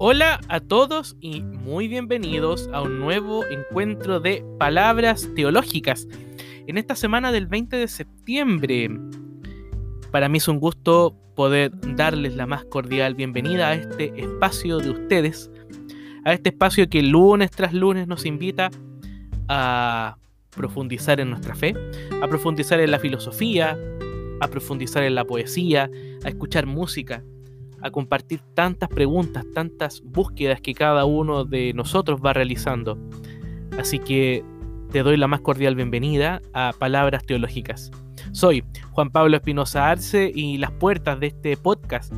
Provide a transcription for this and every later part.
Hola a todos y muy bienvenidos a un nuevo encuentro de palabras teológicas. En esta semana del 20 de septiembre, para mí es un gusto poder darles la más cordial bienvenida a este espacio de ustedes, a este espacio que lunes tras lunes nos invita a profundizar en nuestra fe, a profundizar en la filosofía, a profundizar en la poesía, a escuchar música, a compartir tantas preguntas, tantas búsquedas que cada uno de nosotros va realizando. Así que te doy la más cordial bienvenida a Palabras Teológicas. Soy Juan Pablo Espinosa Arce y las puertas de este podcast,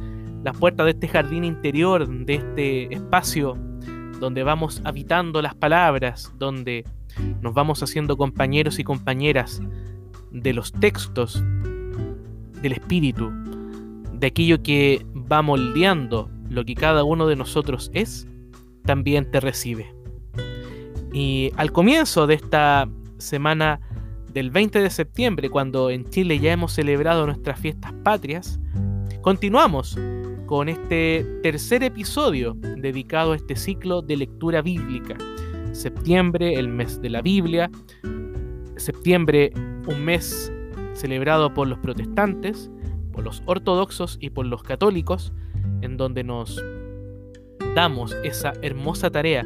las puertas de este jardín interior, de este espacio donde vamos habitando las palabras, donde nos vamos haciendo compañeros y compañeras de los textos, del espíritu, de aquello que va moldeando lo que cada uno de nosotros es, también te recibe. Y al comienzo de esta semana del 20 de septiembre, cuando en Chile ya hemos celebrado nuestras fiestas patrias, continuamos con este tercer episodio dedicado a este ciclo de lectura bíblica. Septiembre, el mes de la Biblia. Septiembre, un mes celebrado por los protestantes por los ortodoxos y por los católicos, en donde nos damos esa hermosa tarea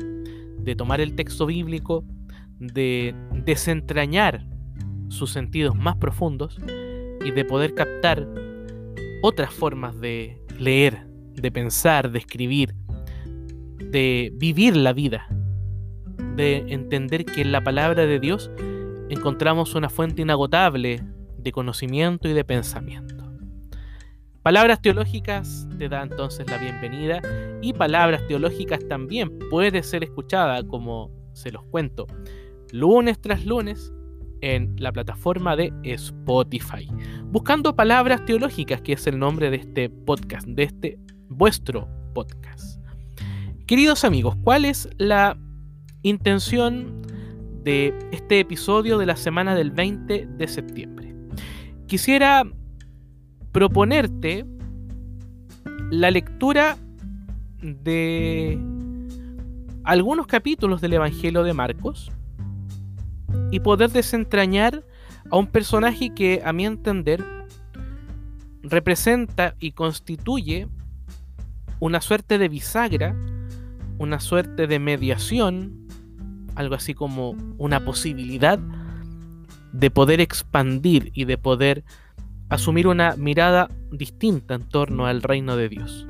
de tomar el texto bíblico, de desentrañar sus sentidos más profundos y de poder captar otras formas de leer, de pensar, de escribir, de vivir la vida, de entender que en la palabra de Dios encontramos una fuente inagotable de conocimiento y de pensamiento. Palabras teológicas te da entonces la bienvenida y palabras teológicas también puede ser escuchada, como se los cuento, lunes tras lunes en la plataforma de Spotify. Buscando palabras teológicas, que es el nombre de este podcast, de este vuestro podcast. Queridos amigos, ¿cuál es la intención de este episodio de la semana del 20 de septiembre? Quisiera proponerte la lectura de algunos capítulos del Evangelio de Marcos y poder desentrañar a un personaje que a mi entender representa y constituye una suerte de bisagra, una suerte de mediación, algo así como una posibilidad de poder expandir y de poder asumir una mirada distinta en torno al reino de Dios.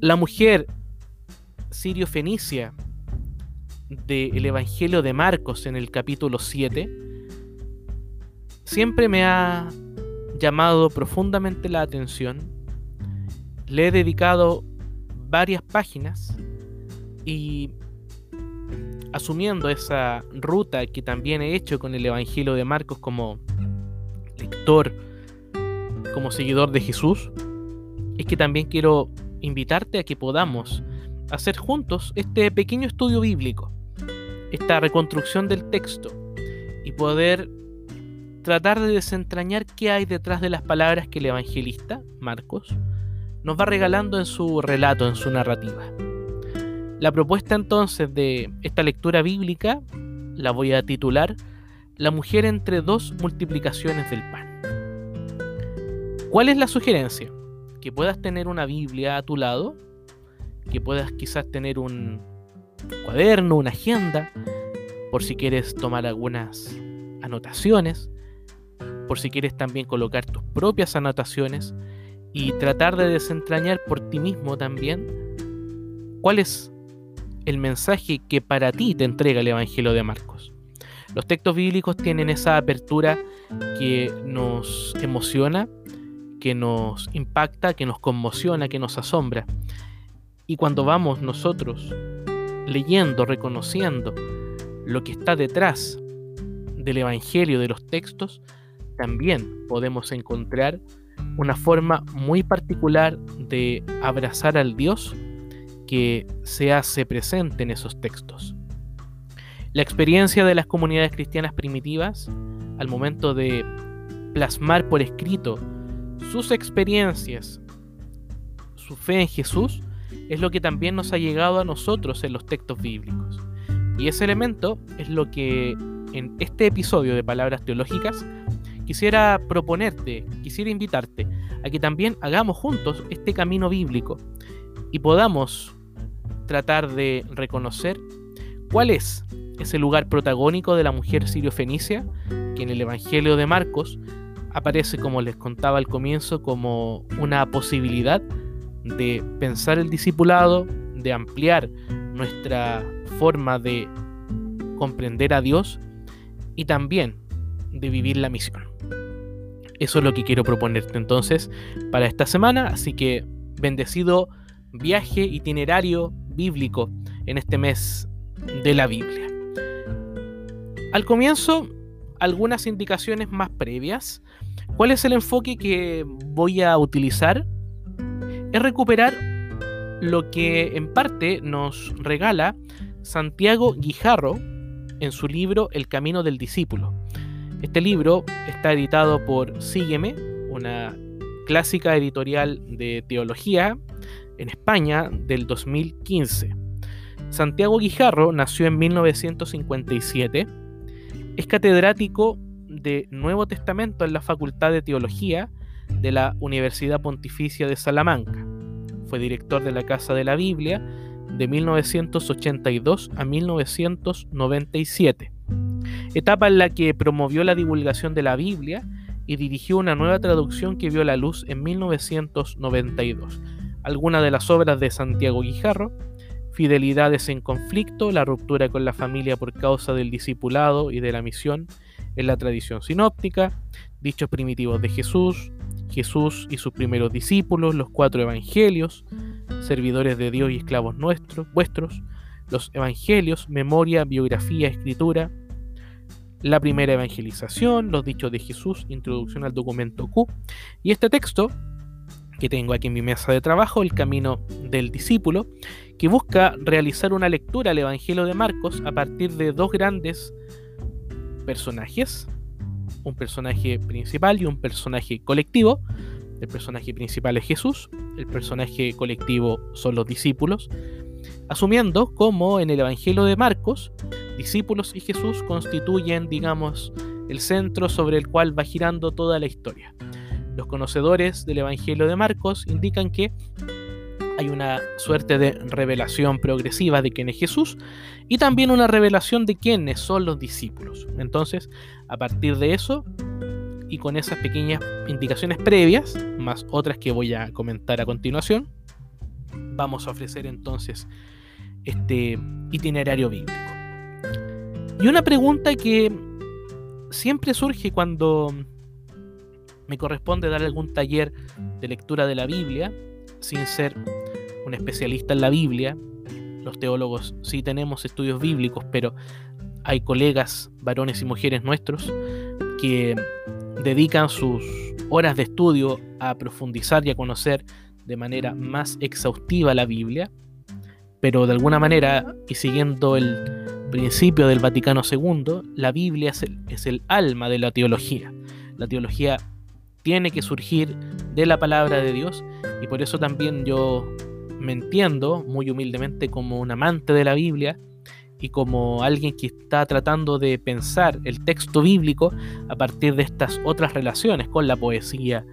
La mujer sirio-fenicia del Evangelio de Marcos en el capítulo 7 siempre me ha llamado profundamente la atención. Le he dedicado varias páginas y asumiendo esa ruta que también he hecho con el Evangelio de Marcos como lector, como seguidor de Jesús, es que también quiero invitarte a que podamos hacer juntos este pequeño estudio bíblico, esta reconstrucción del texto y poder tratar de desentrañar qué hay detrás de las palabras que el evangelista, Marcos, nos va regalando en su relato, en su narrativa. La propuesta entonces de esta lectura bíblica la voy a titular la mujer entre dos multiplicaciones del pan. ¿Cuál es la sugerencia? Que puedas tener una Biblia a tu lado, que puedas quizás tener un cuaderno, una agenda, por si quieres tomar algunas anotaciones, por si quieres también colocar tus propias anotaciones y tratar de desentrañar por ti mismo también cuál es el mensaje que para ti te entrega el Evangelio de Marcos. Los textos bíblicos tienen esa apertura que nos emociona, que nos impacta, que nos conmociona, que nos asombra. Y cuando vamos nosotros leyendo, reconociendo lo que está detrás del Evangelio, de los textos, también podemos encontrar una forma muy particular de abrazar al Dios que se hace presente en esos textos. La experiencia de las comunidades cristianas primitivas al momento de plasmar por escrito sus experiencias, su fe en Jesús, es lo que también nos ha llegado a nosotros en los textos bíblicos. Y ese elemento es lo que en este episodio de Palabras Teológicas quisiera proponerte, quisiera invitarte a que también hagamos juntos este camino bíblico y podamos tratar de reconocer cuál es ese lugar protagónico de la mujer sirio-fenicia que en el Evangelio de Marcos aparece, como les contaba al comienzo, como una posibilidad de pensar el discipulado, de ampliar nuestra forma de comprender a Dios y también de vivir la misión. Eso es lo que quiero proponerte entonces para esta semana, así que bendecido viaje itinerario bíblico en este mes de la Biblia. Al comienzo, algunas indicaciones más previas. ¿Cuál es el enfoque que voy a utilizar? Es recuperar lo que en parte nos regala Santiago Guijarro en su libro El Camino del Discípulo. Este libro está editado por Sígueme, una clásica editorial de teología en España del 2015. Santiago Guijarro nació en 1957, es catedrático de Nuevo Testamento en la Facultad de Teología de la Universidad Pontificia de Salamanca. Fue director de la Casa de la Biblia de 1982 a 1997, etapa en la que promovió la divulgación de la Biblia y dirigió una nueva traducción que vio la luz en 1992. Algunas de las obras de Santiago Guijarro, Fidelidades en conflicto, la ruptura con la familia por causa del discipulado y de la misión en la tradición sinóptica, Dichos primitivos de Jesús, Jesús y sus primeros discípulos, los cuatro evangelios, servidores de Dios y esclavos nuestros, vuestros, los evangelios, memoria, biografía, escritura, la primera evangelización, los dichos de Jesús, introducción al documento Q, y este texto que tengo aquí en mi mesa de trabajo, El Camino del Discípulo, que busca realizar una lectura al Evangelio de Marcos a partir de dos grandes personajes, un personaje principal y un personaje colectivo. El personaje principal es Jesús, el personaje colectivo son los discípulos, asumiendo como en el Evangelio de Marcos, discípulos y Jesús constituyen, digamos, el centro sobre el cual va girando toda la historia. Los conocedores del Evangelio de Marcos indican que hay una suerte de revelación progresiva de quién es Jesús y también una revelación de quiénes son los discípulos. Entonces, a partir de eso y con esas pequeñas indicaciones previas, más otras que voy a comentar a continuación, vamos a ofrecer entonces este itinerario bíblico. Y una pregunta que siempre surge cuando me corresponde dar algún taller de lectura de la Biblia, sin ser un especialista en la Biblia. Los teólogos sí tenemos estudios bíblicos, pero hay colegas, varones y mujeres nuestros, que dedican sus horas de estudio a profundizar y a conocer de manera más exhaustiva la Biblia, pero de alguna manera, y siguiendo el principio del Vaticano II, la Biblia es el, es el alma de la teología. La teología tiene que surgir de la palabra de Dios y por eso también yo me entiendo muy humildemente como un amante de la Biblia y como alguien que está tratando de pensar el texto bíblico a partir de estas otras relaciones con la poesía,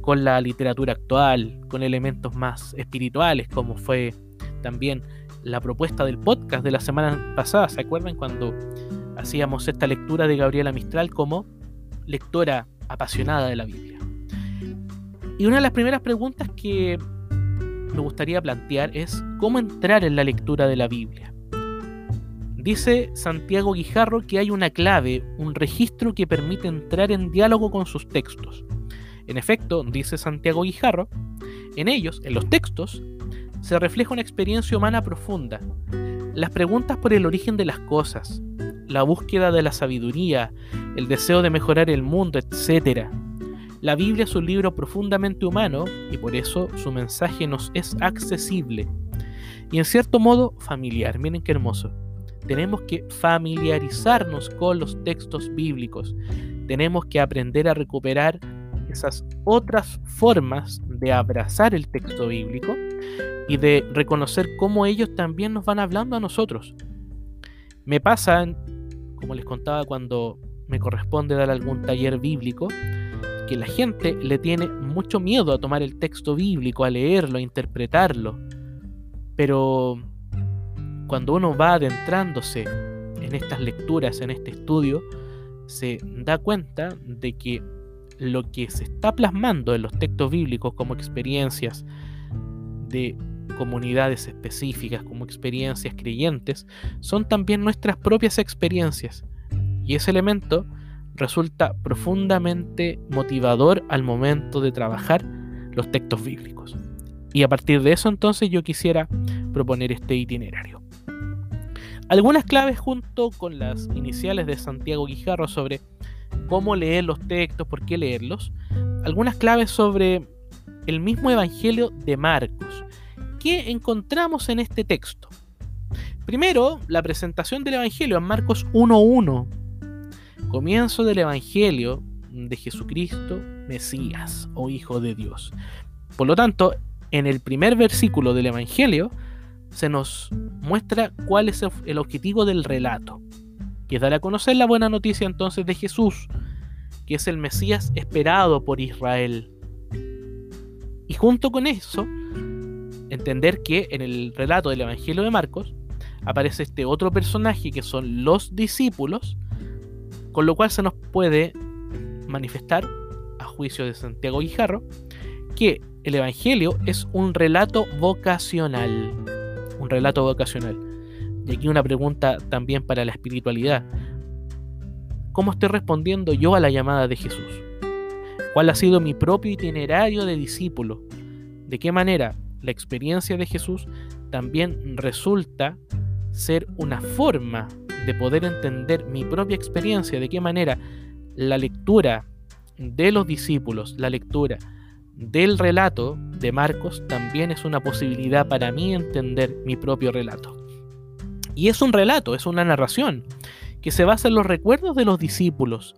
con la literatura actual, con elementos más espirituales como fue también la propuesta del podcast de la semana pasada, ¿se acuerdan cuando hacíamos esta lectura de Gabriela Mistral como lectora apasionada de la Biblia? Y una de las primeras preguntas que me gustaría plantear es cómo entrar en la lectura de la Biblia. Dice Santiago Guijarro que hay una clave, un registro que permite entrar en diálogo con sus textos. En efecto, dice Santiago Guijarro, en ellos, en los textos, se refleja una experiencia humana profunda, las preguntas por el origen de las cosas, la búsqueda de la sabiduría, el deseo de mejorar el mundo, etc. La Biblia es un libro profundamente humano y por eso su mensaje nos es accesible y en cierto modo familiar. Miren qué hermoso. Tenemos que familiarizarnos con los textos bíblicos. Tenemos que aprender a recuperar esas otras formas de abrazar el texto bíblico y de reconocer cómo ellos también nos van hablando a nosotros. Me pasa, como les contaba cuando me corresponde dar algún taller bíblico, que la gente le tiene mucho miedo a tomar el texto bíblico, a leerlo, a interpretarlo. Pero cuando uno va adentrándose en estas lecturas, en este estudio, se da cuenta de que lo que se está plasmando en los textos bíblicos como experiencias de comunidades específicas, como experiencias creyentes, son también nuestras propias experiencias. Y ese elemento resulta profundamente motivador al momento de trabajar los textos bíblicos. Y a partir de eso entonces yo quisiera proponer este itinerario. Algunas claves junto con las iniciales de Santiago Guijarro sobre cómo leer los textos, por qué leerlos. Algunas claves sobre el mismo Evangelio de Marcos. ¿Qué encontramos en este texto? Primero, la presentación del Evangelio en Marcos 1.1 comienzo del Evangelio de Jesucristo, Mesías o Hijo de Dios. Por lo tanto, en el primer versículo del Evangelio se nos muestra cuál es el objetivo del relato, que es dar a conocer la buena noticia entonces de Jesús, que es el Mesías esperado por Israel. Y junto con eso, entender que en el relato del Evangelio de Marcos aparece este otro personaje que son los discípulos, con lo cual se nos puede manifestar, a juicio de Santiago Guijarro, que el Evangelio es un relato vocacional. Un relato vocacional. Y aquí una pregunta también para la espiritualidad. ¿Cómo estoy respondiendo yo a la llamada de Jesús? ¿Cuál ha sido mi propio itinerario de discípulo? ¿De qué manera la experiencia de Jesús también resulta ser una forma de poder entender mi propia experiencia, de qué manera la lectura de los discípulos, la lectura del relato de Marcos también es una posibilidad para mí entender mi propio relato. Y es un relato, es una narración que se basa en los recuerdos de los discípulos,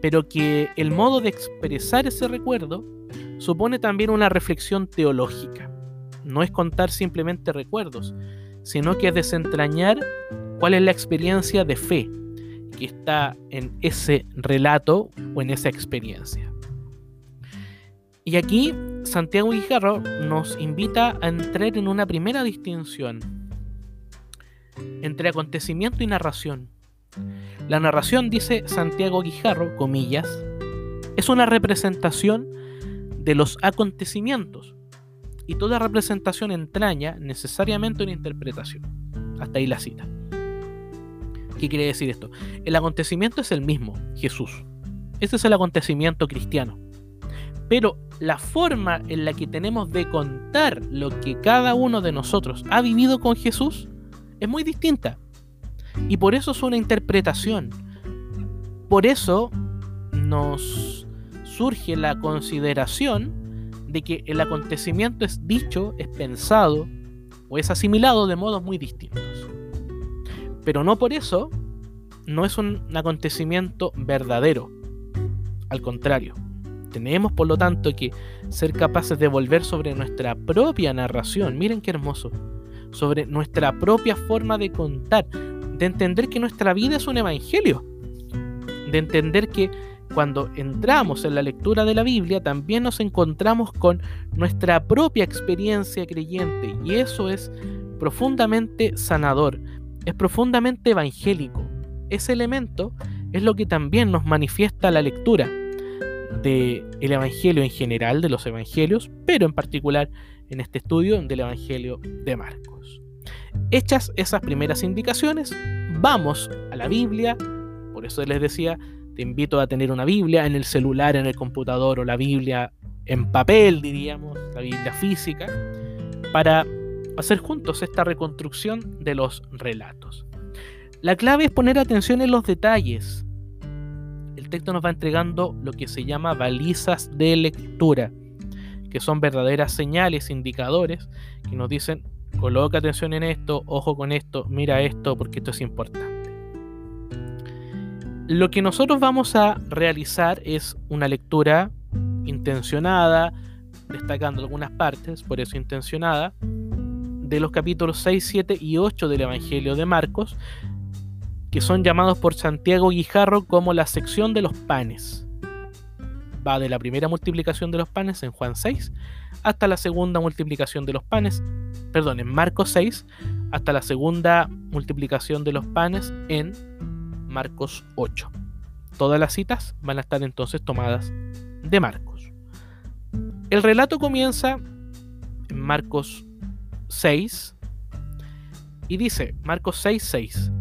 pero que el modo de expresar ese recuerdo supone también una reflexión teológica. No es contar simplemente recuerdos, sino que es desentrañar cuál es la experiencia de fe que está en ese relato o en esa experiencia. Y aquí Santiago Guijarro nos invita a entrar en una primera distinción entre acontecimiento y narración. La narración, dice Santiago Guijarro, comillas, es una representación de los acontecimientos y toda representación entraña necesariamente una interpretación. Hasta ahí la cita. ¿Qué quiere decir esto? El acontecimiento es el mismo, Jesús. Ese es el acontecimiento cristiano. Pero la forma en la que tenemos de contar lo que cada uno de nosotros ha vivido con Jesús es muy distinta. Y por eso es una interpretación. Por eso nos surge la consideración de que el acontecimiento es dicho, es pensado o es asimilado de modos muy distintos. Pero no por eso no es un acontecimiento verdadero. Al contrario, tenemos por lo tanto que ser capaces de volver sobre nuestra propia narración, miren qué hermoso, sobre nuestra propia forma de contar, de entender que nuestra vida es un evangelio, de entender que cuando entramos en la lectura de la Biblia también nos encontramos con nuestra propia experiencia creyente. Y eso es profundamente sanador, es profundamente evangélico. Ese elemento es lo que también nos manifiesta la lectura del el Evangelio en general, de los Evangelios, pero en particular en este estudio del Evangelio de Marcos. Hechas esas primeras indicaciones, vamos a la Biblia, por eso les decía, te invito a tener una Biblia en el celular, en el computador o la Biblia en papel, diríamos, la Biblia física, para hacer juntos esta reconstrucción de los relatos. La clave es poner atención en los detalles. El texto nos va entregando lo que se llama balizas de lectura, que son verdaderas señales, indicadores, que nos dicen, coloca atención en esto, ojo con esto, mira esto, porque esto es importante. Lo que nosotros vamos a realizar es una lectura intencionada, destacando algunas partes, por eso intencionada, de los capítulos 6, 7 y 8 del Evangelio de Marcos, que son llamados por Santiago Guijarro como la sección de los panes. Va de la primera multiplicación de los panes en Juan 6 hasta la segunda multiplicación de los panes, perdón, en Marcos 6 hasta la segunda multiplicación de los panes en Marcos 8. Todas las citas van a estar entonces tomadas de Marcos. El relato comienza en Marcos 6 y dice, Marcos 6, 6,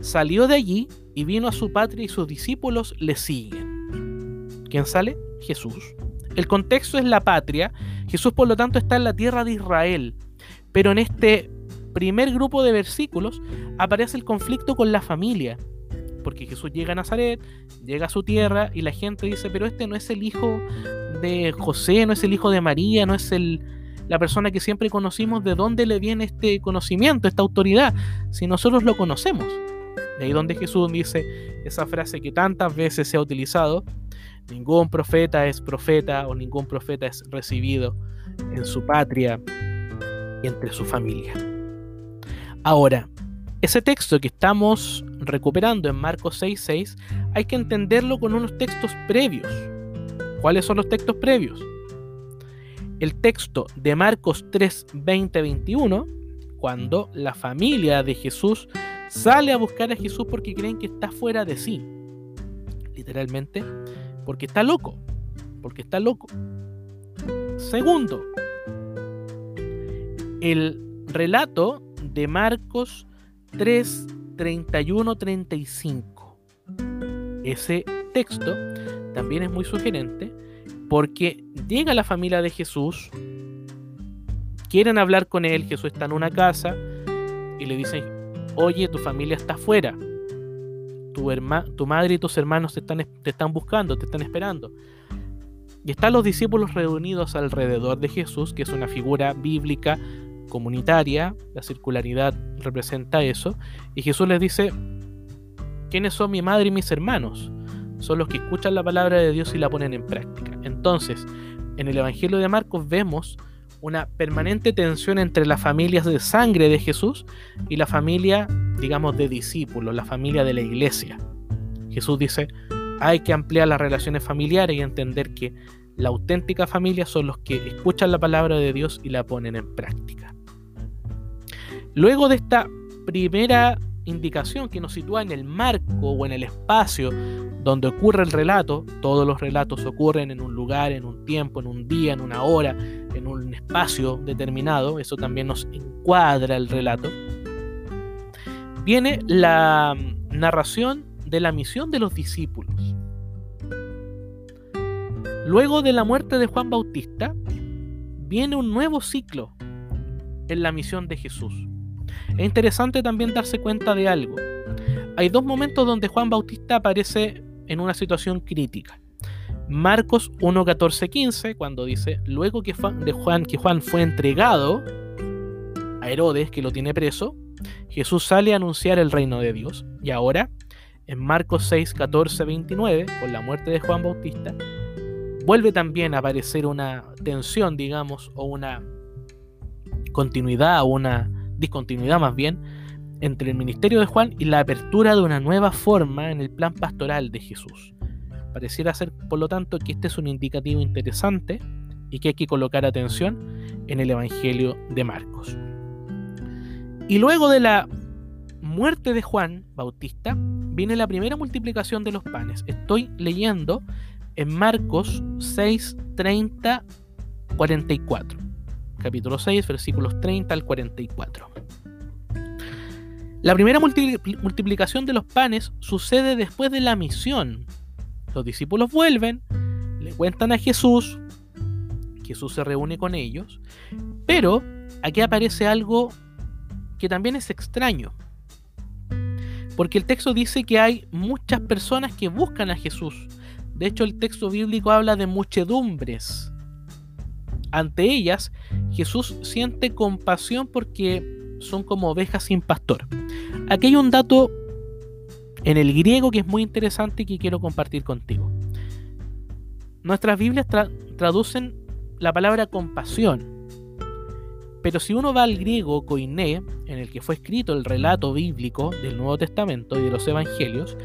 salió de allí y vino a su patria y sus discípulos le siguen. ¿Quién sale? Jesús. El contexto es la patria. Jesús por lo tanto está en la tierra de Israel. Pero en este primer grupo de versículos aparece el conflicto con la familia. Porque Jesús llega a Nazaret, llega a su tierra y la gente dice, pero este no es el hijo de José, no es el hijo de María, no es el, la persona que siempre conocimos, ¿de dónde le viene este conocimiento, esta autoridad? Si nosotros lo conocemos. De ahí donde Jesús dice esa frase que tantas veces se ha utilizado, ningún profeta es profeta o ningún profeta es recibido en su patria y entre su familia. Ahora, ese texto que estamos recuperando en Marcos 6.6 hay que entenderlo con unos textos previos. ¿Cuáles son los textos previos? El texto de Marcos 3, 21, cuando la familia de Jesús sale a buscar a Jesús porque creen que está fuera de sí. Literalmente, porque está loco. Porque está loco. Segundo, el relato de Marcos 3, 31, 35. Ese texto también es muy sugerente porque llega la familia de Jesús, quieren hablar con él, Jesús está en una casa y le dicen, oye, tu familia está afuera, tu, madre y tus hermanos están, te están buscando, te están esperando. Y están los discípulos reunidos alrededor de Jesús, que es una figura bíblica comunitaria, la circularidad representa eso, y Jesús les dice, ¿quiénes son mi madre y mis hermanos? Son los que escuchan la palabra de Dios y la ponen en práctica. Entonces, en el Evangelio de Marcos vemos una permanente tensión entre las familias de sangre de Jesús y la familia, digamos, de discípulos, la familia de la iglesia. Jesús dice, hay que ampliar las relaciones familiares y entender que la auténtica familia son los que escuchan la palabra de Dios y la ponen en práctica. Luego de esta primera indicación que nos sitúa en el marco o en el espacio donde ocurre el relato, todos los relatos ocurren en un lugar, en un tiempo, en un día, en una hora, en un espacio determinado, eso también nos encuadra el relato, viene la narración de la misión de los discípulos. Luego de la muerte de Juan Bautista, viene un nuevo ciclo en la misión de Jesús. Es interesante también darse cuenta de algo. Hay dos momentos donde Juan Bautista aparece en una situación crítica. Marcos 1, 15, cuando dice, luego que Juan, que Juan fue entregado a Herodes, que lo tiene preso, Jesús sale a anunciar el reino de Dios. Y ahora, en Marcos 6, 14, 29, con la muerte de Juan Bautista, vuelve también a aparecer una tensión, digamos, o una continuidad, o una discontinuidad más bien, entre el ministerio de Juan y la apertura de una nueva forma en el plan pastoral de Jesús. Pareciera ser, por lo tanto, que este es un indicativo interesante y que hay que colocar atención en el Evangelio de Marcos. Y luego de la muerte de Juan Bautista, viene la primera multiplicación de los panes. Estoy leyendo en Marcos 6, 30, 44 capítulo 6, versículos 30 al 44. La primera multiplicación de los panes sucede después de la misión. Los discípulos vuelven, le cuentan a Jesús, Jesús se reúne con ellos, pero aquí aparece algo que también es extraño. Porque el texto dice que hay muchas personas que buscan a Jesús. De hecho, el texto bíblico habla de muchedumbres. Ante ellas, Jesús siente compasión porque son como ovejas sin pastor. Aquí hay un dato en el griego que es muy interesante y que quiero compartir contigo. Nuestras Biblias traducen la palabra compasión. Pero si uno va al griego koiné, en el que fue escrito el relato bíblico del Nuevo Testamento y de los Evangelios,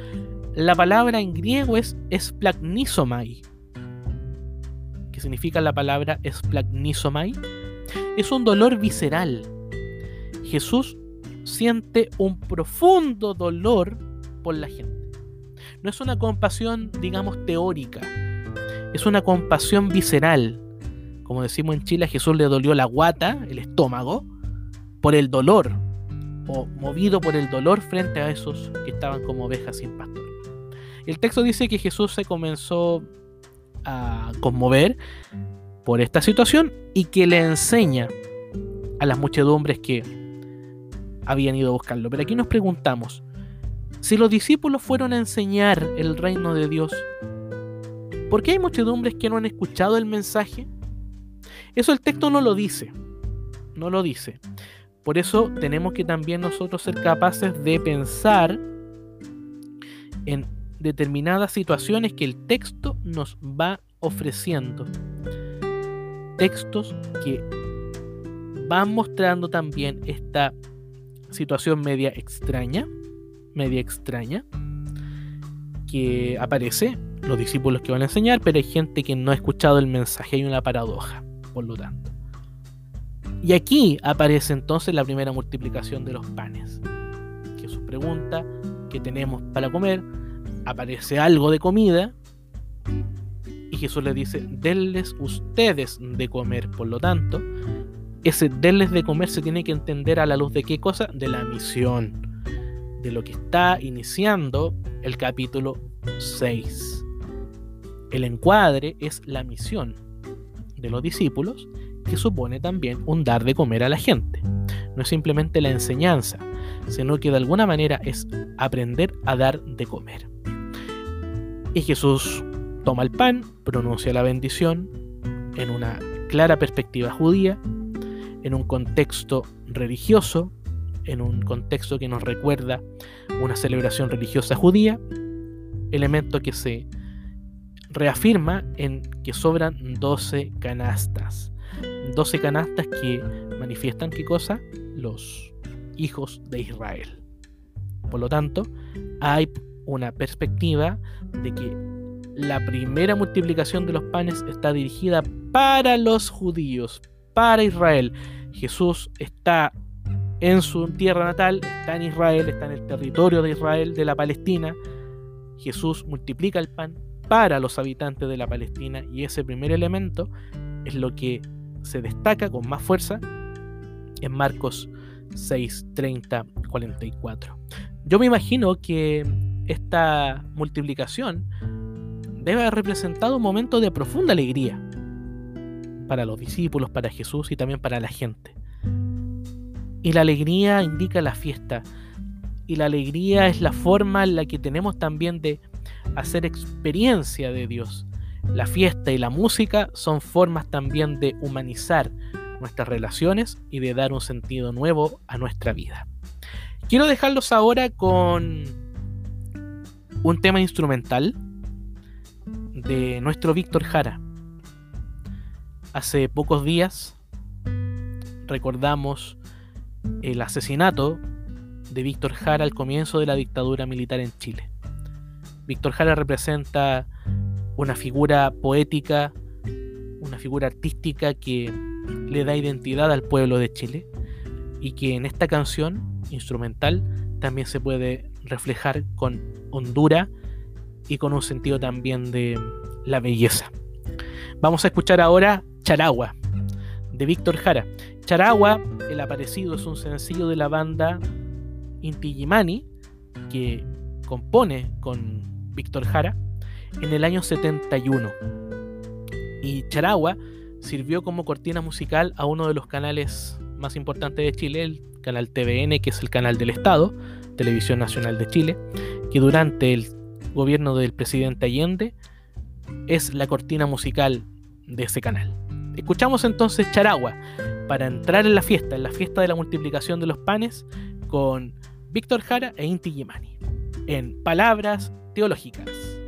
la palabra en griego es esplagnisomai. ¿Qué significa la palabra esplagnisomai? Es un dolor visceral. Jesús siente un profundo dolor por la gente. No es una compasión, digamos, teórica. Es una compasión visceral. Como decimos en Chile, a Jesús le dolió la guata, el estómago, por el dolor, o movido por el dolor frente a esos que estaban como ovejas sin pastor. El texto dice que Jesús se comenzó a conmover por esta situación y que le enseña a las muchedumbres que habían ido a buscarlo. Pero aquí nos preguntamos, si los discípulos fueron a enseñar el reino de Dios, ¿por qué hay muchedumbres que no han escuchado el mensaje? Eso el texto no lo dice, no lo dice. Por eso tenemos que también nosotros ser capaces de pensar en determinadas situaciones que el texto nos va ofreciendo. Textos que van mostrando también esta situación media extraña, media extraña, que aparece, los discípulos que van a enseñar, pero hay gente que no ha escuchado el mensaje, hay una paradoja, por lo tanto. Y aquí aparece entonces la primera multiplicación de los panes. Jesús pregunta, ¿qué tenemos para comer? Aparece algo de comida. Y Jesús le dice, denles ustedes de comer. Por lo tanto, ese denles de comer se tiene que entender a la luz de qué cosa? De la misión. De lo que está iniciando el capítulo 6. El encuadre es la misión de los discípulos que supone también un dar de comer a la gente. No es simplemente la enseñanza, sino que de alguna manera es aprender a dar de comer. Y Jesús toma el pan, pronuncia la bendición en una clara perspectiva judía, en un contexto religioso, en un contexto que nos recuerda una celebración religiosa judía, elemento que se reafirma en que sobran 12 canastas. 12 canastas que manifiestan qué cosa? Los hijos de Israel. Por lo tanto, hay una perspectiva de que la primera multiplicación de los panes está dirigida para los judíos, para Israel. Jesús está en su tierra natal, está en Israel, está en el territorio de Israel, de la Palestina. Jesús multiplica el pan para los habitantes de la Palestina y ese primer elemento es lo que se destaca con más fuerza en Marcos 6, 30, 44. Yo me imagino que esta multiplicación debe haber representado un momento de profunda alegría para los discípulos, para Jesús y también para la gente. Y la alegría indica la fiesta. Y la alegría es la forma en la que tenemos también de hacer experiencia de Dios. La fiesta y la música son formas también de humanizar nuestras relaciones y de dar un sentido nuevo a nuestra vida. Quiero dejarlos ahora con un tema instrumental de nuestro Víctor Jara. Hace pocos días recordamos el asesinato de Víctor Jara al comienzo de la dictadura militar en Chile. Víctor Jara representa una figura poética, una figura artística que le da identidad al pueblo de Chile y que en esta canción instrumental también se puede reflejar con hondura y con un sentido también de la belleza. Vamos a escuchar ahora Charagua de Víctor Jara. Charagua, el aparecido, es un sencillo de la banda Inti Gimani que compone con Víctor Jara en el año 71. Y Charagua sirvió como cortina musical a uno de los canales más importantes de Chile, el canal TVN, que es el canal del Estado, Televisión Nacional de Chile, que durante el gobierno del presidente Allende es la cortina musical de ese canal. Escuchamos entonces Charagua para entrar en la fiesta, en la fiesta de la multiplicación de los panes, con Víctor Jara e Inti Gimani, en Palabras Teológicas.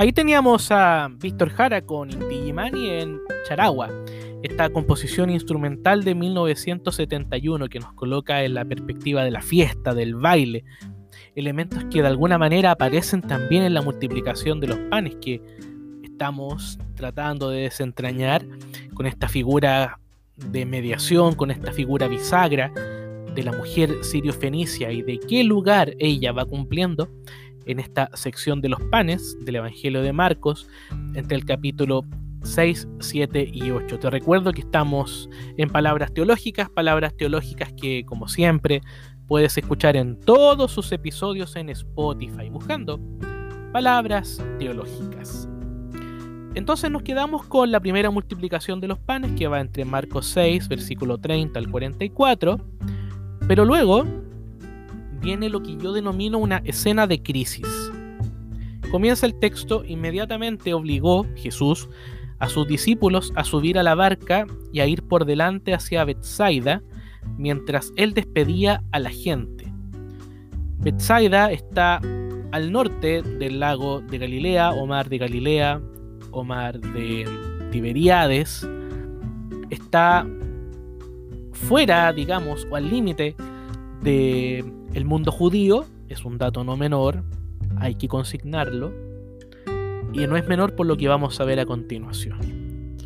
Ahí teníamos a Víctor Jara con Inti en Charagua, esta composición instrumental de 1971 que nos coloca en la perspectiva de la fiesta, del baile, elementos que de alguna manera aparecen también en la multiplicación de los panes que estamos tratando de desentrañar con esta figura de mediación, con esta figura bisagra de la mujer sirio-fenicia y de qué lugar ella va cumpliendo en esta sección de los panes del Evangelio de Marcos, entre el capítulo 6, 7 y 8. Te recuerdo que estamos en palabras teológicas, palabras teológicas que como siempre puedes escuchar en todos sus episodios en Spotify, buscando palabras teológicas. Entonces nos quedamos con la primera multiplicación de los panes que va entre Marcos 6, versículo 30 al 44, pero luego viene lo que yo denomino una escena de crisis. Comienza el texto, inmediatamente obligó Jesús a sus discípulos a subir a la barca y a ir por delante hacia Bethsaida, mientras él despedía a la gente. Bethsaida está al norte del lago de Galilea, o mar de Galilea, o mar de Tiberíades. Está fuera, digamos, o al límite de el mundo judío, es un dato no menor, hay que consignarlo, y no es menor por lo que vamos a ver a continuación.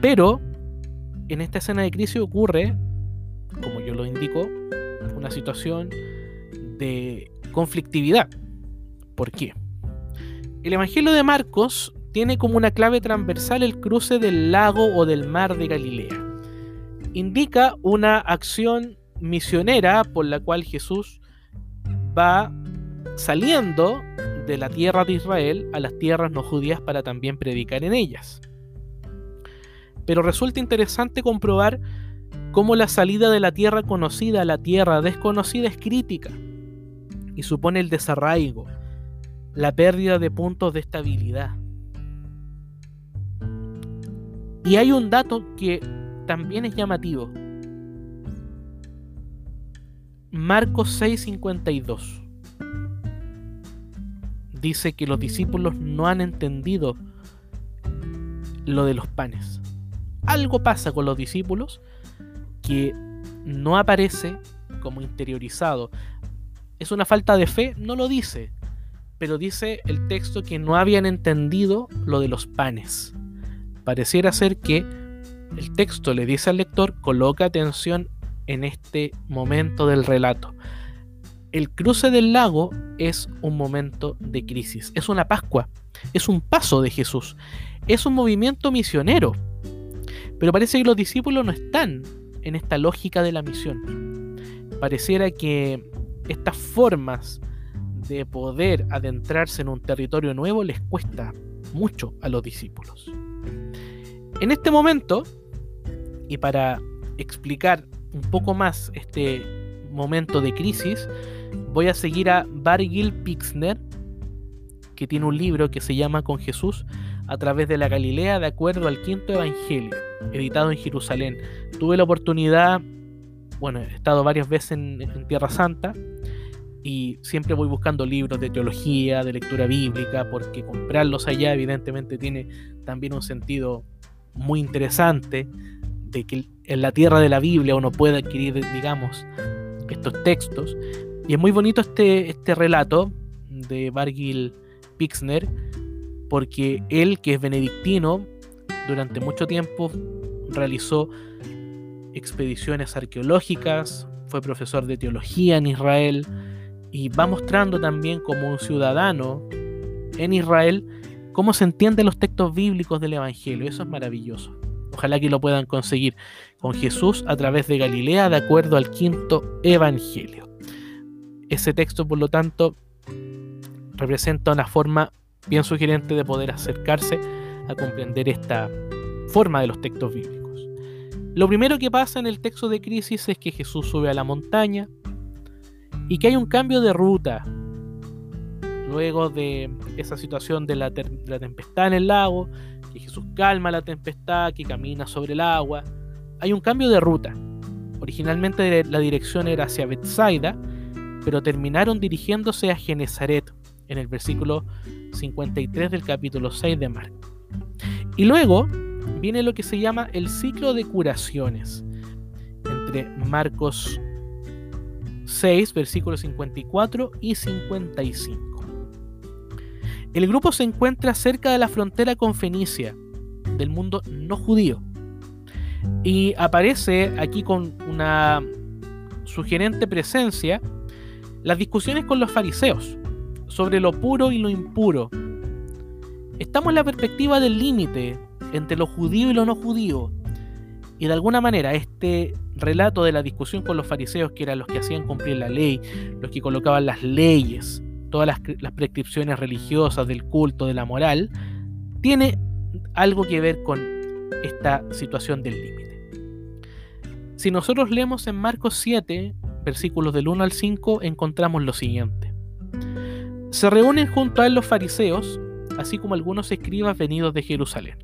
Pero en esta escena de crisis ocurre, como yo lo indico, una situación de conflictividad. ¿Por qué? El Evangelio de Marcos tiene como una clave transversal el cruce del lago o del mar de Galilea. Indica una acción misionera por la cual Jesús va saliendo de la tierra de Israel a las tierras no judías para también predicar en ellas. Pero resulta interesante comprobar cómo la salida de la tierra conocida a la tierra desconocida es crítica y supone el desarraigo, la pérdida de puntos de estabilidad. Y hay un dato que también es llamativo. Marcos 6:52 dice que los discípulos no han entendido lo de los panes. Algo pasa con los discípulos que no aparece como interiorizado. ¿Es una falta de fe? No lo dice, pero dice el texto que no habían entendido lo de los panes. Pareciera ser que el texto le dice al lector, coloca atención en este momento del relato. El cruce del lago es un momento de crisis, es una Pascua, es un paso de Jesús, es un movimiento misionero. Pero parece que los discípulos no están en esta lógica de la misión. Pareciera que estas formas de poder adentrarse en un territorio nuevo les cuesta mucho a los discípulos. En este momento, y para explicar un poco más este momento de crisis, voy a seguir a Bargil Pixner, que tiene un libro que se llama Con Jesús a través de la Galilea de acuerdo al quinto evangelio, editado en Jerusalén. Tuve la oportunidad, bueno, he estado varias veces en, Tierra Santa y siempre voy buscando libros de teología, de lectura bíblica, porque comprarlos allá evidentemente tiene también un sentido muy interesante de que en la tierra de la Biblia uno puede adquirir, digamos, estos textos. Y es muy bonito este, este relato de Bargil Pixner, porque él, que es benedictino, durante mucho tiempo realizó expediciones arqueológicas, fue profesor de teología en Israel y va mostrando también como un ciudadano en Israel cómo se entienden los textos bíblicos del Evangelio. Eso es maravilloso. Ojalá que lo puedan conseguir con Jesús a través de Galilea de acuerdo al quinto Evangelio. Ese texto, por lo tanto, representa una forma bien sugerente de poder acercarse a comprender esta forma de los textos bíblicos. Lo primero que pasa en el texto de crisis es que Jesús sube a la montaña y que hay un cambio de ruta. Luego de esa situación de la, de la tempestad en el lago, que Jesús calma la tempestad, que camina sobre el agua. hay un cambio de ruta. Originalmente la dirección era hacia Bethsaida, pero terminaron dirigiéndose a Genezaret, en el versículo 53 del capítulo 6 de Marcos. Y luego viene lo que se llama el ciclo de curaciones, entre Marcos 6, versículos 54 y 55. El grupo se encuentra cerca de la frontera con Fenicia, del mundo no judío, y aparece aquí con una sugerente presencia las discusiones con los fariseos sobre lo puro y lo impuro. Estamos en la perspectiva del límite entre lo judío y lo no judío. Y de alguna manera este relato de la discusión con los fariseos, que eran los que hacían cumplir la ley, los que colocaban las leyes, todas las, prescripciones religiosas del culto, de la moral, tiene algo que ver con esta situación del límite. Si nosotros leemos en Marcos 7, versículos del 1 al 5, encontramos lo siguiente. Se reúnen junto a él los fariseos, así como algunos escribas venidos de Jerusalén.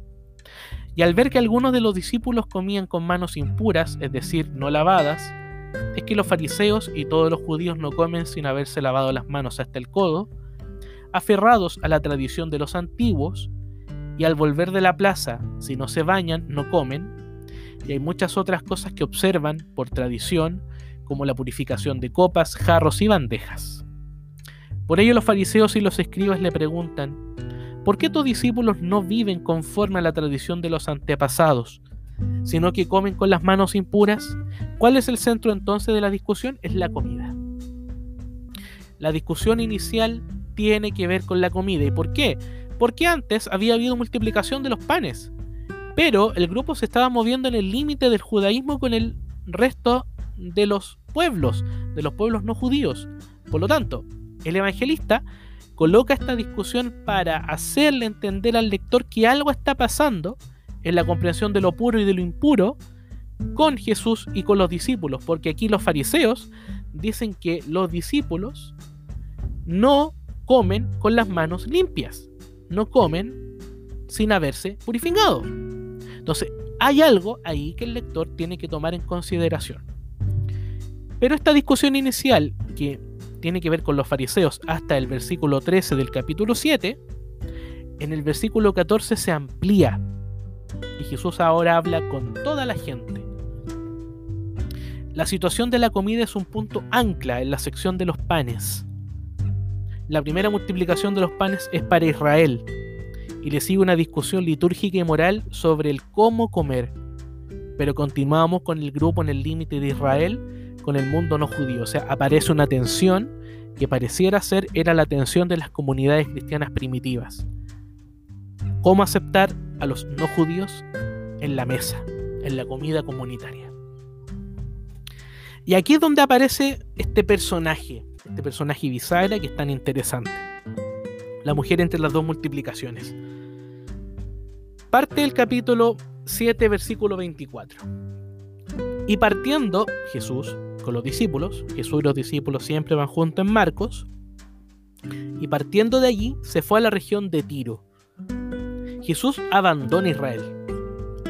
Y al ver que algunos de los discípulos comían con manos impuras, es decir, no lavadas, es que los fariseos y todos los judíos no comen sin haberse lavado las manos hasta el codo, aferrados a la tradición de los antiguos, y al volver de la plaza, si no se bañan, no comen, y hay muchas otras cosas que observan por tradición, como la purificación de copas, jarros y bandejas. Por ello los fariseos y los escribas le preguntan, ¿por qué tus discípulos no viven conforme a la tradición de los antepasados, sino que comen con las manos impuras? ¿Cuál es el centro entonces de la discusión? Es la comida. La discusión inicial tiene que ver con la comida. ¿Y por qué? Porque antes había habido multiplicación de los panes, pero el grupo se estaba moviendo en el límite del judaísmo con el resto de los pueblos, de los pueblos no judíos. Por lo tanto, el evangelista coloca esta discusión para hacerle entender al lector que algo está pasando en la comprensión de lo puro y de lo impuro con Jesús y con los discípulos, porque aquí los fariseos dicen que los discípulos no comen con las manos limpias, no comen sin haberse purificado. Entonces, hay algo ahí que el lector tiene que tomar en consideración. Pero esta discusión inicial, que tiene que ver con los fariseos hasta el versículo 13 del capítulo 7, en el versículo 14 se amplía y Jesús ahora habla con toda la gente. La situación de la comida es un punto ancla en la sección de los panes. La primera multiplicación de los panes es para Israel y le sigue una discusión litúrgica y moral sobre el cómo comer. Pero continuamos con el grupo en el límite de Israel con el mundo no judío. O sea, aparece una tensión que pareciera ser era la tensión de las comunidades cristianas primitivas. ¿Cómo aceptar a los no judíos en la mesa, en la comida comunitaria? Y aquí es donde aparece este personaje, este personaje bisagra que es tan interesante. La mujer entre las dos multiplicaciones. Parte del capítulo 7, versículo 24. Y partiendo Jesús, los discípulos. Jesús y los discípulos siempre van juntos en Marcos. Y partiendo de allí se fue a la región de Tiro. Jesús abandona Israel.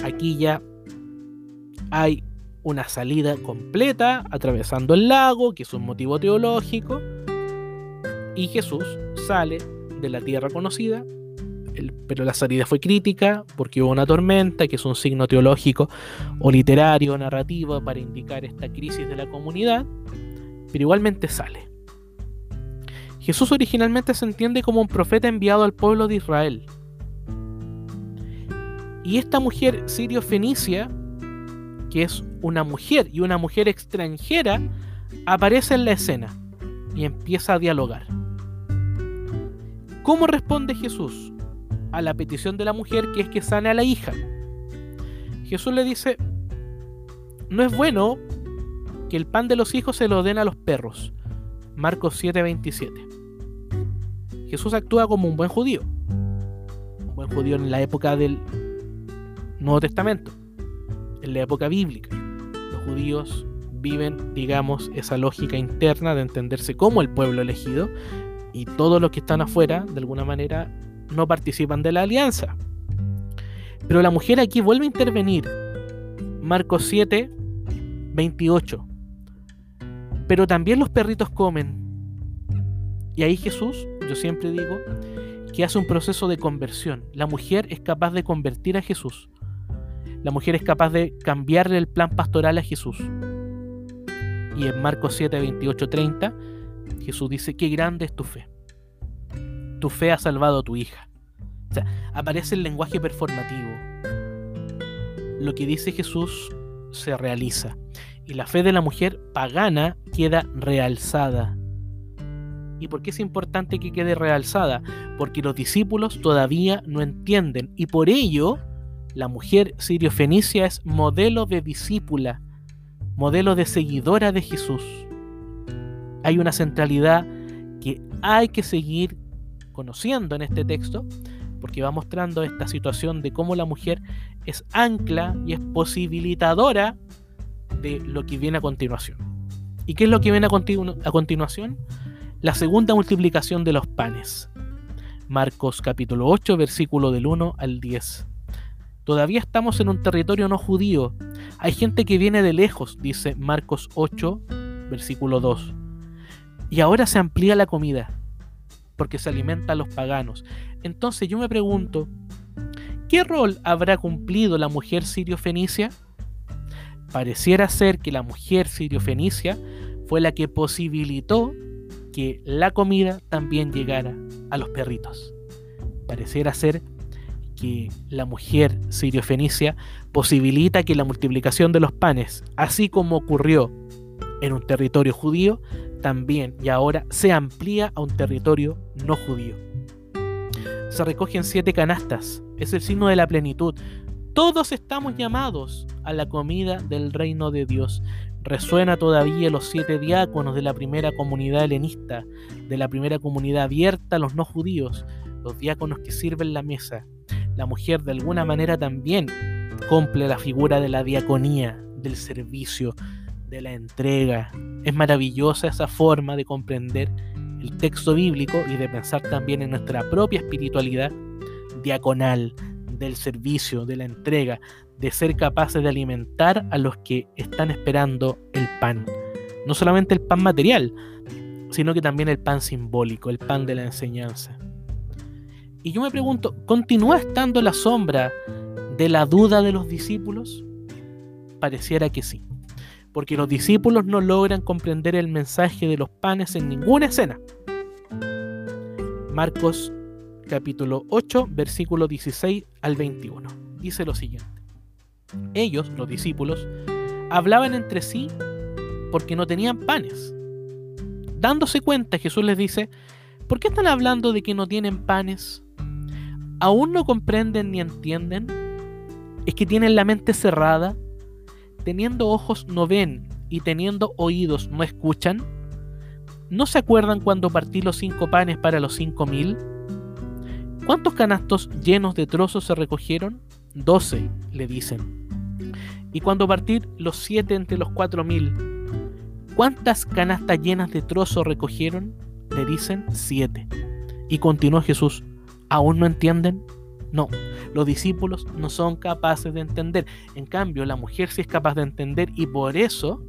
Aquí ya hay una salida completa atravesando el lago, que es un motivo teológico. Y Jesús sale de la tierra conocida pero la salida fue crítica porque hubo una tormenta, que es un signo teológico o literario, narrativo para indicar esta crisis de la comunidad, pero igualmente sale. Jesús originalmente se entiende como un profeta enviado al pueblo de Israel. Y esta mujer sirio-fenicia, que es una mujer y una mujer extranjera, aparece en la escena y empieza a dialogar. ¿Cómo responde Jesús? a la petición de la mujer que es que sane a la hija. Jesús le dice, no es bueno que el pan de los hijos se lo den a los perros. Marcos 7:27. Jesús actúa como un buen judío. Un buen judío en la época del Nuevo Testamento, en la época bíblica. Los judíos viven, digamos, esa lógica interna de entenderse como el pueblo elegido y todos los que están afuera, de alguna manera, no participan de la alianza. Pero la mujer aquí vuelve a intervenir Marcos 7, 28. Pero también los perritos comen. Y ahí Jesús, yo siempre digo, que hace un proceso de conversión. La mujer es capaz de convertir a Jesús. La mujer es capaz de cambiarle el plan pastoral a Jesús. Y en Marcos 7, 28, 30, Jesús dice, qué grande es tu fe. Tu fe ha salvado a tu hija. O sea, aparece el lenguaje performativo. Lo que dice Jesús se realiza. Y la fe de la mujer pagana queda realzada. ¿Y por qué es importante que quede realzada? Porque los discípulos todavía no entienden. Y por ello, la mujer sirio-fenicia es modelo de discípula, modelo de seguidora de Jesús. Hay una centralidad que hay que seguir conociendo en este texto, porque va mostrando esta situación de cómo la mujer es ancla y es posibilitadora de lo que viene a continuación. ¿Y qué es lo que viene a, a continuación? La segunda multiplicación de los panes. Marcos capítulo 8, versículo del 1 al 10. Todavía estamos en un territorio no judío. Hay gente que viene de lejos, dice Marcos 8, versículo 2. Y ahora se amplía la comida, porque se alimenta a los paganos. Entonces yo me pregunto, ¿qué rol habrá cumplido la mujer sirio-fenicia? Pareciera ser que la mujer sirio-fenicia fue la que posibilitó que la comida también llegara a los perritos. Pareciera ser que la mujer sirio-fenicia posibilita que la multiplicación de los panes, así como ocurrió en un territorio judío, también y ahora se amplía a un territorio no judío. Se recogen siete canastas, es el signo de la plenitud. Todos estamos llamados a la comida del reino de Dios. Resuena todavía los siete diáconos de la primera comunidad helenista, de la primera comunidad abierta a los no judíos, los diáconos que sirven la mesa, la mujer de alguna manera también cumple la figura de la diaconía, del servicio, de la entrega. Es maravillosa esa forma de comprender el texto bíblico y de pensar también en nuestra propia espiritualidad diaconal, del servicio, de la entrega, de ser capaces de alimentar a los que están esperando el pan. No solamente el pan material, sino que también el pan simbólico, el pan de la enseñanza. Y yo me pregunto, ¿continúa estando la sombra de la duda de los discípulos? Pareciera que sí, porque los discípulos no logran comprender el mensaje de los panes en ninguna escena. Marcos capítulo 8, versículo 16 al 21. Dice lo siguiente. Ellos, los discípulos, hablaban entre sí porque no tenían panes. Dándose cuenta, Jesús les dice, ¿por qué están hablando de que no tienen panes? Aún no comprenden ni entienden, es que tienen la mente cerrada, teniendo ojos no ven y teniendo oídos no escuchan. ¿No se acuerdan cuando partí los cinco panes para los cinco mil? ¿Cuántos canastos llenos de trozos se recogieron? Doce, le dicen. Y cuando partí los siete entre los cuatro mil, ¿cuántas canastas llenas de trozos recogieron? Le dicen siete. Y continuó Jesús, ¿Aún no entienden? No, los discípulos no son capaces de entender. En cambio, la mujer sí es capaz de entender y por eso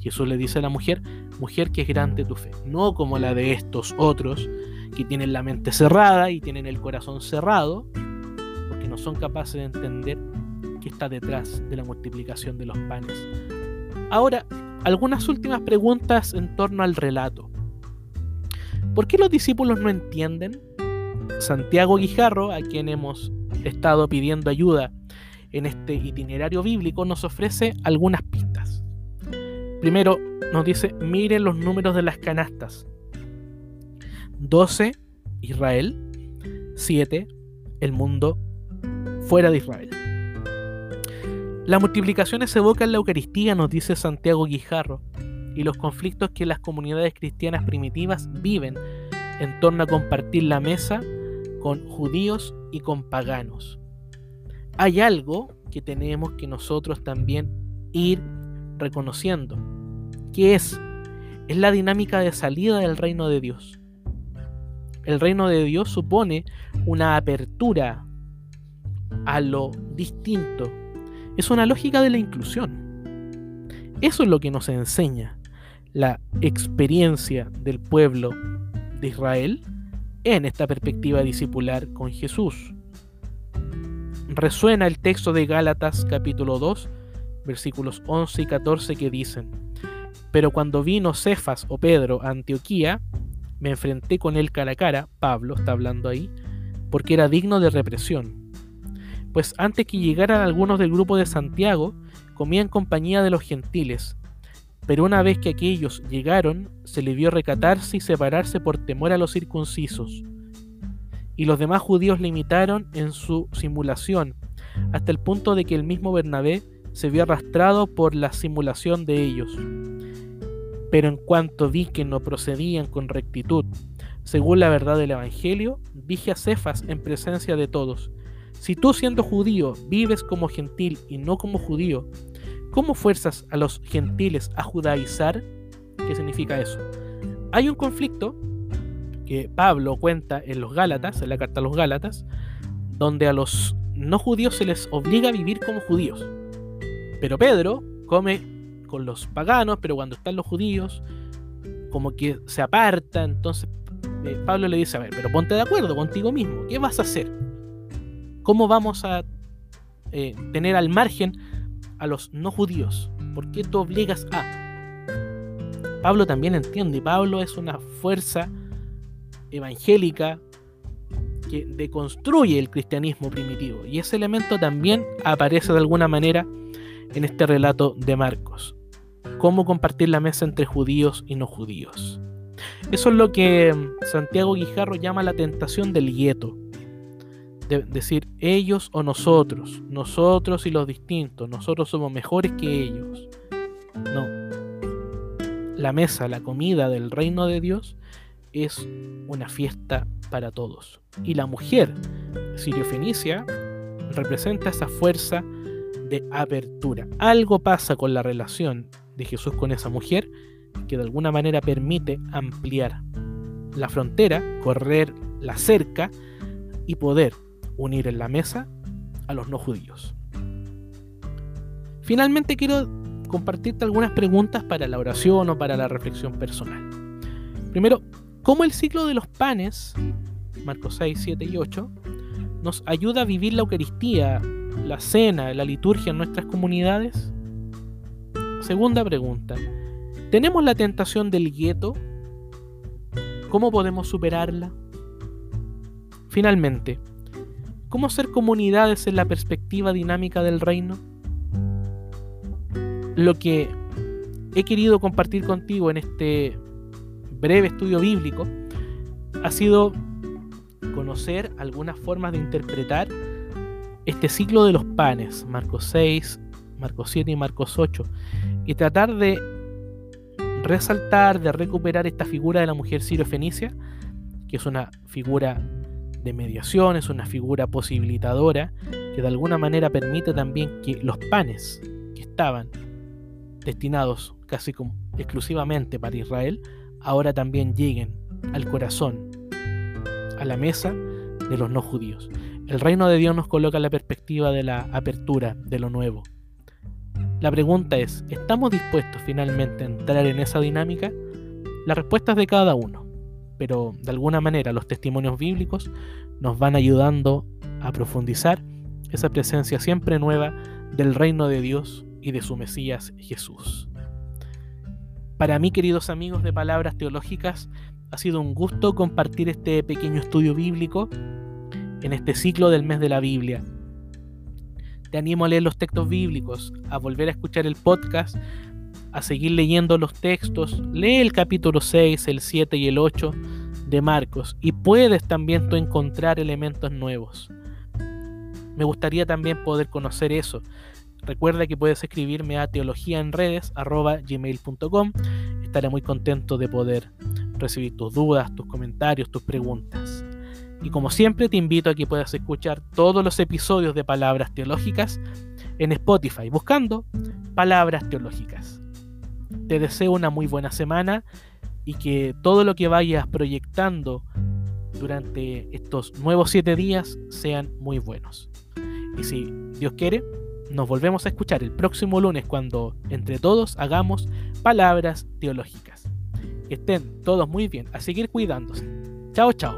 Jesús le dice a la mujer, mujer que es grande tu fe, no como la de estos otros que tienen la mente cerrada y tienen el corazón cerrado, porque no son capaces de entender qué está detrás de la multiplicación de los panes. Ahora, algunas últimas preguntas en torno al relato. ¿Por qué los discípulos no entienden? Santiago Guijarro, a quien hemos estado pidiendo ayuda en este itinerario bíblico, nos ofrece algunas pistas. Primero, nos dice, miren los números de las canastas. 12, Israel. 7, el mundo fuera de Israel. Las multiplicaciones evocan la Eucaristía, nos dice Santiago Guijarro, y los conflictos que las comunidades cristianas primitivas viven en torno a compartir la mesa con judíos y con paganos. Hay algo que tenemos que nosotros también ir reconociendo, que es, es la dinámica de salida del reino de Dios. El reino de Dios supone una apertura a lo distinto. Es una lógica de la inclusión. Eso es lo que nos enseña la experiencia del pueblo de Israel en esta perspectiva discipular con Jesús. Resuena el texto de Gálatas capítulo 2, versículos 11 y 14 que dicen, Pero cuando vino Cefas o Pedro a Antioquía, me enfrenté con él cara a cara, Pablo está hablando ahí, porque era digno de represión. Pues antes que llegaran algunos del grupo de Santiago, comía en compañía de los gentiles, pero una vez que aquellos llegaron, se le vio recatarse y separarse por temor a los circuncisos. Y los demás judíos le imitaron en su simulación, hasta el punto de que el mismo Bernabé se vio arrastrado por la simulación de ellos. Pero en cuanto vi que no procedían con rectitud, según la verdad del Evangelio, dije a Cefas en presencia de todos, si tú siendo judío vives como gentil y no como judío, ¿Cómo fuerzas a los gentiles a judaizar? ¿Qué significa eso? Hay un conflicto que Pablo cuenta en los Gálatas, en la carta a los Gálatas, donde a los no judíos se les obliga a vivir como judíos. Pero Pedro come con los paganos, pero cuando están los judíos, como que se aparta, entonces eh, Pablo le dice, a ver, pero ponte de acuerdo contigo mismo, ¿qué vas a hacer? ¿Cómo vamos a eh, tener al margen a los no judíos? ¿Por qué tú obligas a? Pablo también entiende, Pablo es una fuerza evangélica que deconstruye el cristianismo primitivo y ese elemento también aparece de alguna manera en este relato de Marcos. Cómo compartir la mesa entre judíos y no judíos. Eso es lo que Santiago Guijarro llama la tentación del gueto decir ellos o nosotros, nosotros y los distintos, nosotros somos mejores que ellos. No. La mesa, la comida del reino de Dios es una fiesta para todos. Y la mujer sirio-fenicia representa esa fuerza de apertura. Algo pasa con la relación de Jesús con esa mujer que de alguna manera permite ampliar la frontera, correr la cerca y poder unir en la mesa a los no judíos. Finalmente quiero compartirte algunas preguntas para la oración o para la reflexión personal. Primero, ¿cómo el ciclo de los panes, Marcos 6, 7 y 8, nos ayuda a vivir la Eucaristía, la cena, la liturgia en nuestras comunidades? Segunda pregunta, ¿tenemos la tentación del gueto? ¿Cómo podemos superarla? Finalmente, ¿Cómo ser comunidades en la perspectiva dinámica del reino? Lo que he querido compartir contigo en este breve estudio bíblico ha sido conocer algunas formas de interpretar este ciclo de los panes, Marcos 6, Marcos 7 y Marcos 8, y tratar de resaltar, de recuperar esta figura de la mujer sirio-fenicia, que es una figura de mediación, es una figura posibilitadora que de alguna manera permite también que los panes que estaban destinados casi exclusivamente para Israel, ahora también lleguen al corazón, a la mesa de los no judíos. El reino de Dios nos coloca la perspectiva de la apertura, de lo nuevo. La pregunta es, ¿estamos dispuestos finalmente a entrar en esa dinámica? La respuesta es de cada uno pero de alguna manera los testimonios bíblicos nos van ayudando a profundizar esa presencia siempre nueva del reino de Dios y de su Mesías Jesús. Para mí, queridos amigos de Palabras Teológicas, ha sido un gusto compartir este pequeño estudio bíblico en este ciclo del mes de la Biblia. Te animo a leer los textos bíblicos, a volver a escuchar el podcast a seguir leyendo los textos, lee el capítulo 6, el 7 y el 8 de Marcos y puedes también tú encontrar elementos nuevos. Me gustaría también poder conocer eso. Recuerda que puedes escribirme a teologíaenredes.gmail.com Estaré muy contento de poder recibir tus dudas, tus comentarios, tus preguntas. Y como siempre te invito a que puedas escuchar todos los episodios de Palabras Teológicas en Spotify, buscando Palabras Teológicas. Te deseo una muy buena semana y que todo lo que vayas proyectando durante estos nuevos siete días sean muy buenos. Y si Dios quiere, nos volvemos a escuchar el próximo lunes cuando entre todos hagamos palabras teológicas. Que estén todos muy bien, a seguir cuidándose. Chao, chao.